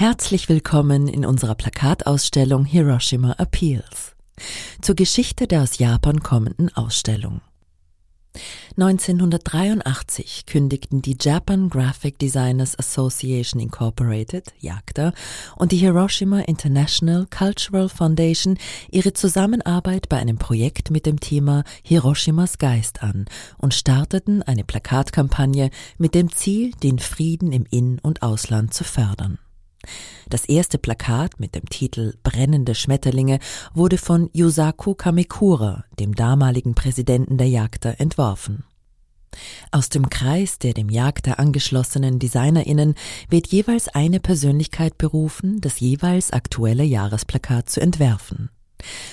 Herzlich willkommen in unserer Plakatausstellung Hiroshima Appeals zur Geschichte der aus Japan kommenden Ausstellung. 1983 kündigten die Japan Graphic Designers Association Incorporated, JAGDA, und die Hiroshima International Cultural Foundation ihre Zusammenarbeit bei einem Projekt mit dem Thema Hiroshimas Geist an und starteten eine Plakatkampagne mit dem Ziel, den Frieden im In- und Ausland zu fördern. Das erste Plakat mit dem Titel Brennende Schmetterlinge wurde von Yusaku Kamekura, dem damaligen Präsidenten der Jagda, entworfen. Aus dem Kreis der dem Jagda angeschlossenen DesignerInnen wird jeweils eine Persönlichkeit berufen, das jeweils aktuelle Jahresplakat zu entwerfen.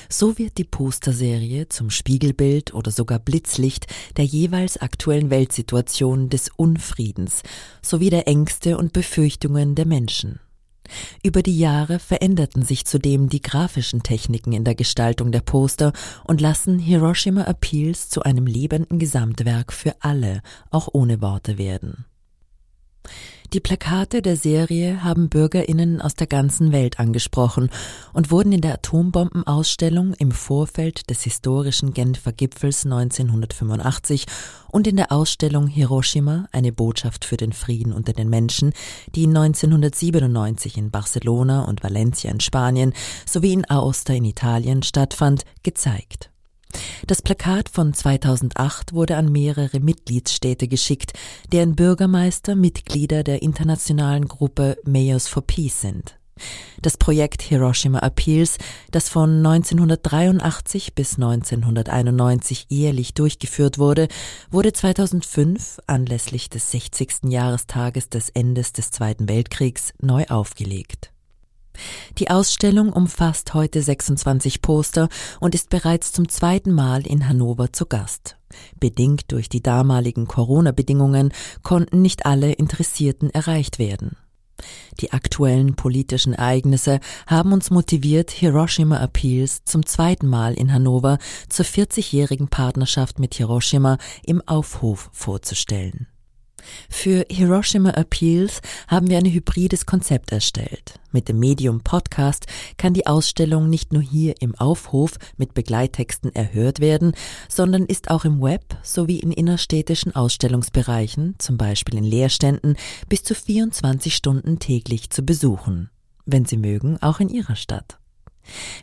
So wird die Posterserie zum Spiegelbild oder sogar Blitzlicht der jeweils aktuellen Weltsituation des Unfriedens sowie der Ängste und Befürchtungen der Menschen. Über die Jahre veränderten sich zudem die grafischen Techniken in der Gestaltung der Poster und lassen Hiroshima Appeals zu einem lebenden Gesamtwerk für alle, auch ohne Worte werden. Die Plakate der Serie haben Bürgerinnen aus der ganzen Welt angesprochen und wurden in der Atombombenausstellung im Vorfeld des historischen Genfer Gipfels 1985 und in der Ausstellung Hiroshima, eine Botschaft für den Frieden unter den Menschen, die 1997 in Barcelona und Valencia in Spanien sowie in Aosta in Italien stattfand, gezeigt. Das Plakat von 2008 wurde an mehrere Mitgliedsstädte geschickt, deren Bürgermeister Mitglieder der internationalen Gruppe Mayors for Peace sind. Das Projekt Hiroshima Appeals, das von 1983 bis 1991 jährlich durchgeführt wurde, wurde 2005 anlässlich des 60. Jahrestages des Endes des Zweiten Weltkriegs neu aufgelegt. Die Ausstellung umfasst heute 26 Poster und ist bereits zum zweiten Mal in Hannover zu Gast. Bedingt durch die damaligen Corona-Bedingungen konnten nicht alle Interessierten erreicht werden. Die aktuellen politischen Ereignisse haben uns motiviert, Hiroshima Appeals zum zweiten Mal in Hannover zur 40-jährigen Partnerschaft mit Hiroshima im Aufhof vorzustellen. Für Hiroshima Appeals haben wir ein hybrides Konzept erstellt. Mit dem Medium Podcast kann die Ausstellung nicht nur hier im Aufhof mit Begleittexten erhört werden, sondern ist auch im Web sowie in innerstädtischen Ausstellungsbereichen, zum Beispiel in Leerständen, bis zu 24 Stunden täglich zu besuchen. Wenn Sie mögen, auch in Ihrer Stadt.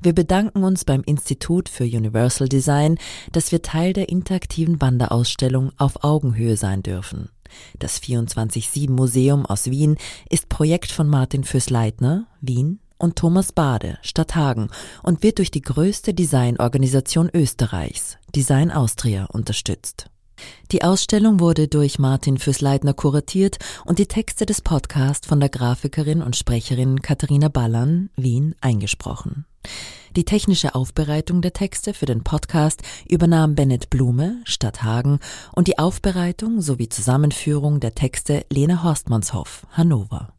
Wir bedanken uns beim Institut für Universal Design, dass wir Teil der interaktiven Wanderausstellung auf Augenhöhe sein dürfen. Das 24-7 Museum aus Wien ist Projekt von Martin Füßleitner, Wien, und Thomas Bade, Stadthagen und wird durch die größte Designorganisation Österreichs, Design Austria, unterstützt. Die Ausstellung wurde durch Martin Füßleitner kuratiert und die Texte des Podcasts von der Grafikerin und Sprecherin Katharina Ballern, Wien, eingesprochen. Die technische Aufbereitung der Texte für den Podcast übernahm Bennett Blume, Stadthagen und die Aufbereitung sowie Zusammenführung der Texte Lena Horstmannshoff, Hannover.